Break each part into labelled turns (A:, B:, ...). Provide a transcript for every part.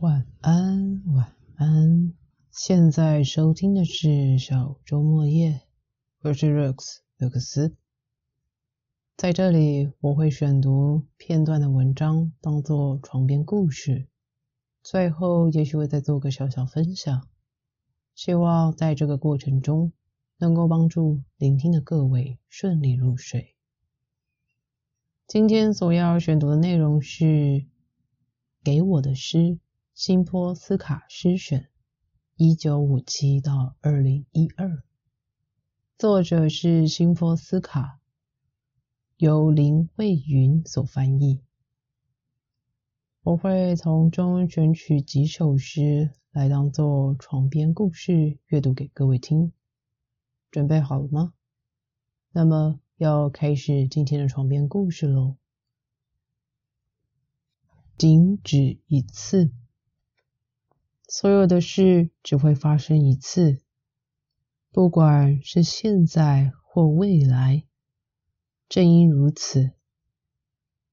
A: 晚安，晚安。现在收听的是小周末夜，我是 Rex 刘克斯。在这里，我会选读片段的文章，当做床边故事。最后，也许会再做个小小分享。希望在这个过程中，能够帮助聆听的各位顺利入睡。今天所要选读的内容是《给我的诗》。辛波斯卡诗选，一九五七到二零一二，作者是辛波斯卡，由林蔚云所翻译。我会从中选取几首诗来当做床边故事阅读给各位听。准备好了吗？那么要开始今天的床边故事喽。仅止一次。所有的事只会发生一次，不管是现在或未来。正因如此，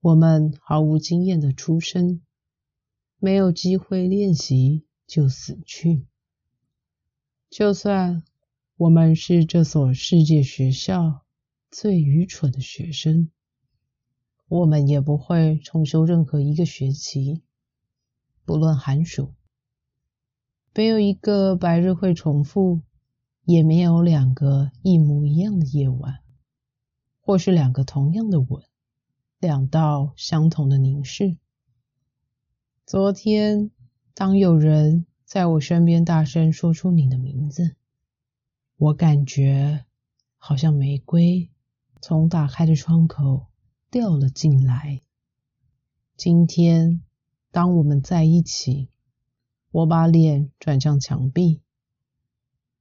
A: 我们毫无经验的出生，没有机会练习就死去。就算我们是这所世界学校最愚蠢的学生，我们也不会重修任何一个学期，不论寒暑。没有一个白日会重复，也没有两个一模一样的夜晚，或是两个同样的吻，两道相同的凝视。昨天，当有人在我身边大声说出你的名字，我感觉好像玫瑰从打开的窗口掉了进来。今天，当我们在一起。我把脸转向墙壁。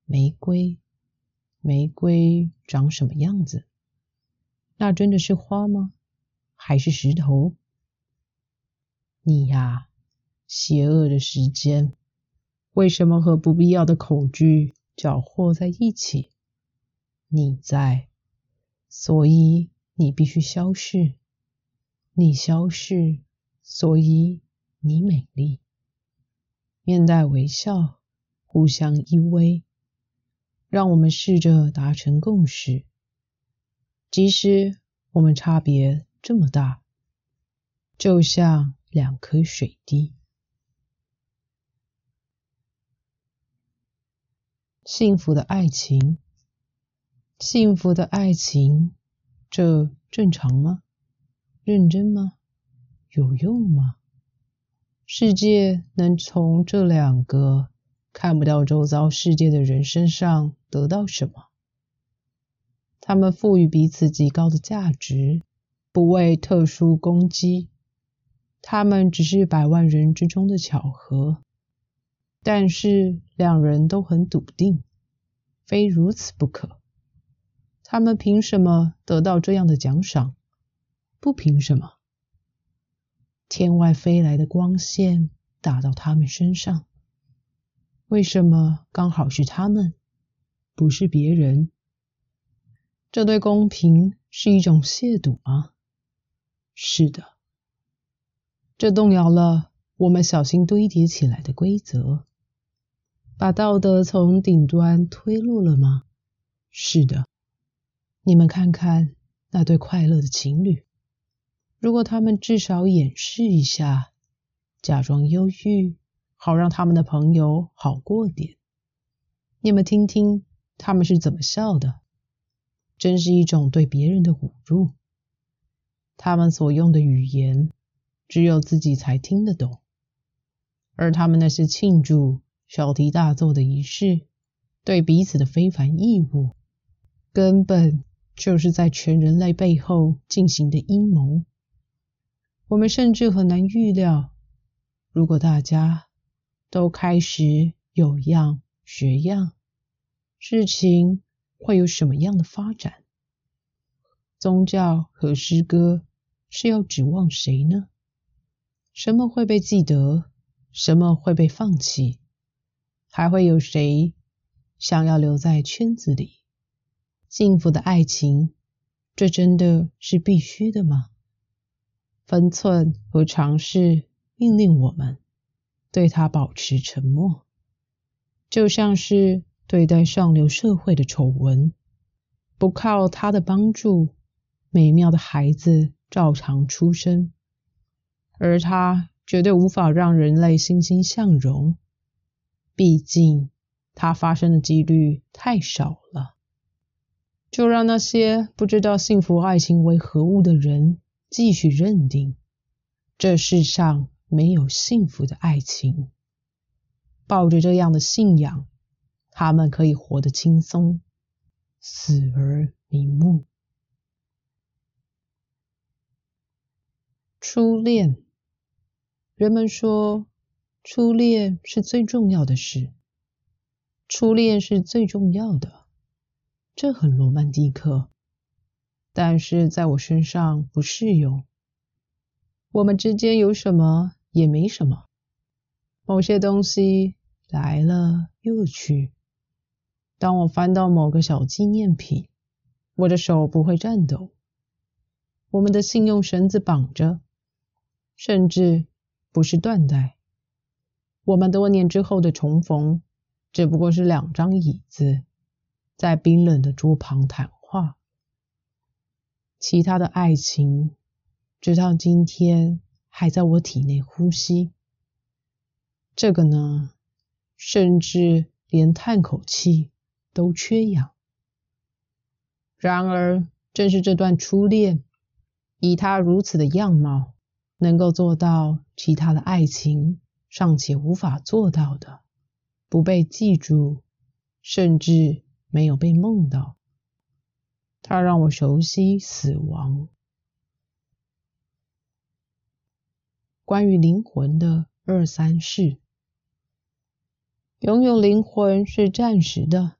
A: 玫瑰，玫瑰长什么样子？那真的是花吗？还是石头？你呀，邪恶的时间，为什么和不必要的恐惧搅和在一起？你在，所以你必须消逝。你消逝，所以你美丽。面带微笑，互相依偎，让我们试着达成共识。即使我们差别这么大，就像两颗水滴。幸福的爱情，幸福的爱情，这正常吗？认真吗？有用吗？世界能从这两个看不到周遭世界的人身上得到什么？他们赋予彼此极高的价值，不为特殊攻击。他们只是百万人之中的巧合，但是两人都很笃定，非如此不可。他们凭什么得到这样的奖赏？不凭什么。天外飞来的光线打到他们身上，为什么刚好是他们，不是别人？这对公平是一种亵渎吗？是的，这动摇了我们小心堆叠起来的规则，把道德从顶端推落了吗？是的，你们看看那对快乐的情侣。如果他们至少掩饰一下，假装忧郁，好让他们的朋友好过点。你们听听他们是怎么笑的，真是一种对别人的侮辱。他们所用的语言，只有自己才听得懂，而他们那些庆祝、小题大做的仪式，对彼此的非凡义务，根本就是在全人类背后进行的阴谋。我们甚至很难预料，如果大家都开始有样学样，事情会有什么样的发展？宗教和诗歌是要指望谁呢？什么会被记得？什么会被放弃？还会有谁想要留在圈子里？幸福的爱情，这真的是必须的吗？分寸和尝试命令我们，对他保持沉默，就像是对待上流社会的丑闻。不靠他的帮助，美妙的孩子照常出生，而他绝对无法让人类欣欣向荣。毕竟，它发生的几率太少了。就让那些不知道幸福爱情为何物的人继续认定，这世上没有幸福的爱情。抱着这样的信仰，他们可以活得轻松，死而瞑目。初恋，人们说，初恋是最重要的事。初恋是最重要的。这很罗曼蒂克，但是在我身上不适用。我们之间有什么也没什么，某些东西来了又去。当我翻到某个小纪念品，我的手不会颤抖。我们的信用绳子绑着，甚至不是缎带。我们多年之后的重逢，只不过是两张椅子。在冰冷的桌旁谈，其他的爱情直到今天还在我体内呼吸。这个呢，甚至连叹口气都缺氧。然而，正是这段初恋，以他如此的样貌，能够做到其他的爱情尚且无法做到的，不被记住，甚至。没有被梦到，它让我熟悉死亡。关于灵魂的二三事，拥有灵魂是暂时的，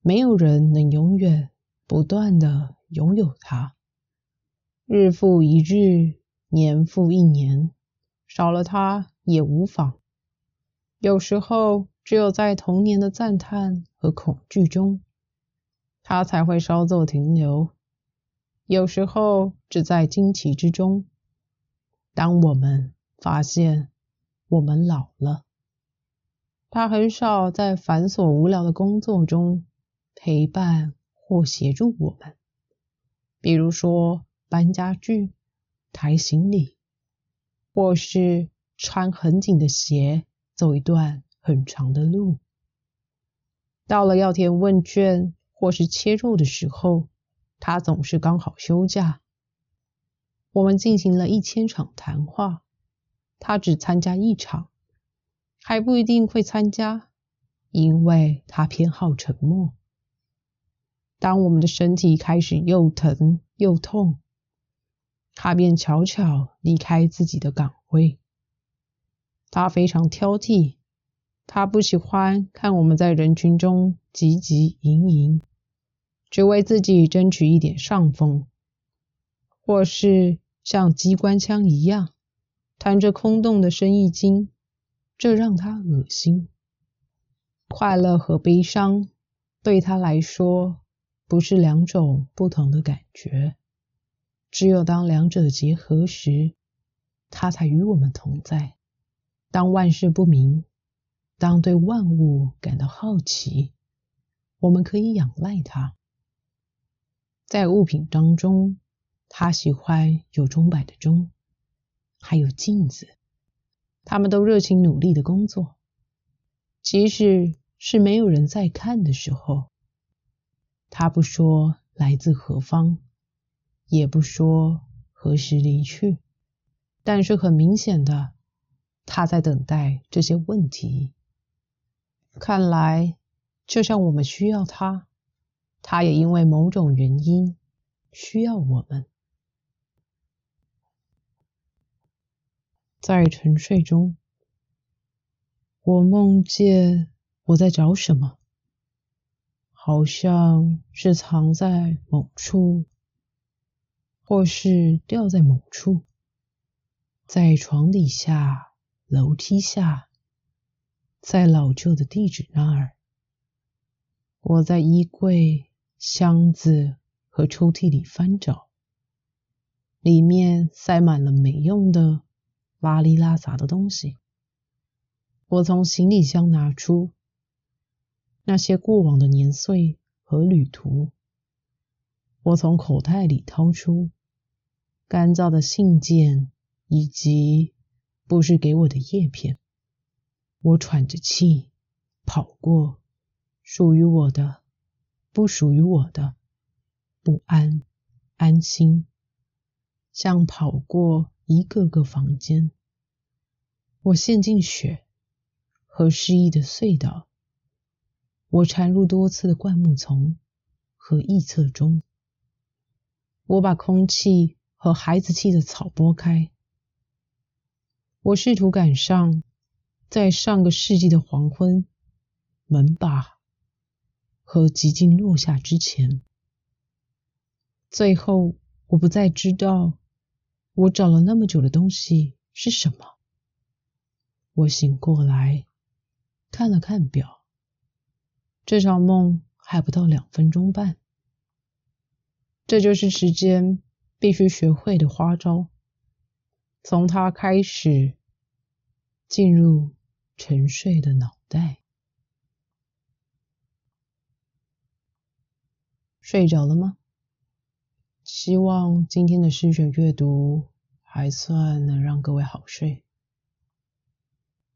A: 没有人能永远不断的拥有它。日复一日，年复一年，少了它也无妨。有时候，只有在童年的赞叹和恐惧中。他才会稍作停留，有时候只在惊奇之中。当我们发现我们老了，他很少在繁琐无聊的工作中陪伴或协助我们，比如说搬家具、抬行李，或是穿很紧的鞋走一段很长的路。到了要填问卷。或是切肉的时候，他总是刚好休假。我们进行了一千场谈话，他只参加一场，还不一定会参加，因为他偏好沉默。当我们的身体开始又疼又痛，他便悄悄离开自己的岗位。他非常挑剔，他不喜欢看我们在人群中汲汲营营。只为自己争取一点上风，或是像机关枪一样弹着空洞的生意经，这让他恶心。快乐和悲伤对他来说不是两种不同的感觉，只有当两者结合时，他才与我们同在。当万事不明，当对万物感到好奇，我们可以仰赖他。在物品当中，他喜欢有钟摆的钟，还有镜子。他们都热情努力的工作，即使是没有人在看的时候。他不说来自何方，也不说何时离去，但是很明显的，他在等待这些问题。看来，就像我们需要他。他也因为某种原因需要我们。在沉睡中，我梦见我在找什么，好像是藏在某处，或是掉在某处，在床底下、楼梯下，在老旧的地址那儿。我在衣柜。箱子和抽屉里翻找，里面塞满了没用的、拉里拉杂的东西。我从行李箱拿出那些过往的年岁和旅途。我从口袋里掏出干燥的信件以及布置给我的叶片。我喘着气跑过属于我的、不属于我的不安、安心，像跑过一个个房间。我陷进雪和失意的隧道。我缠入多次的灌木丛和臆测中。我把空气和孩子气的草拨开。我试图赶上在上个世纪的黄昏，门把和极尽落下之前。最后，我不再知道我找了那么久的东西是什么。我醒过来，看了看表，这场梦还不到两分钟半。这就是时间必须学会的花招，从它开始进入沉睡的脑袋。睡着了吗？希望今天的诗选阅读还算能让各位好睡。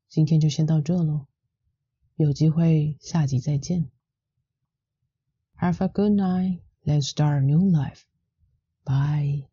A: 今天就先到这喽，有机会下集再见。Have a good night. Let's start a new life. Bye.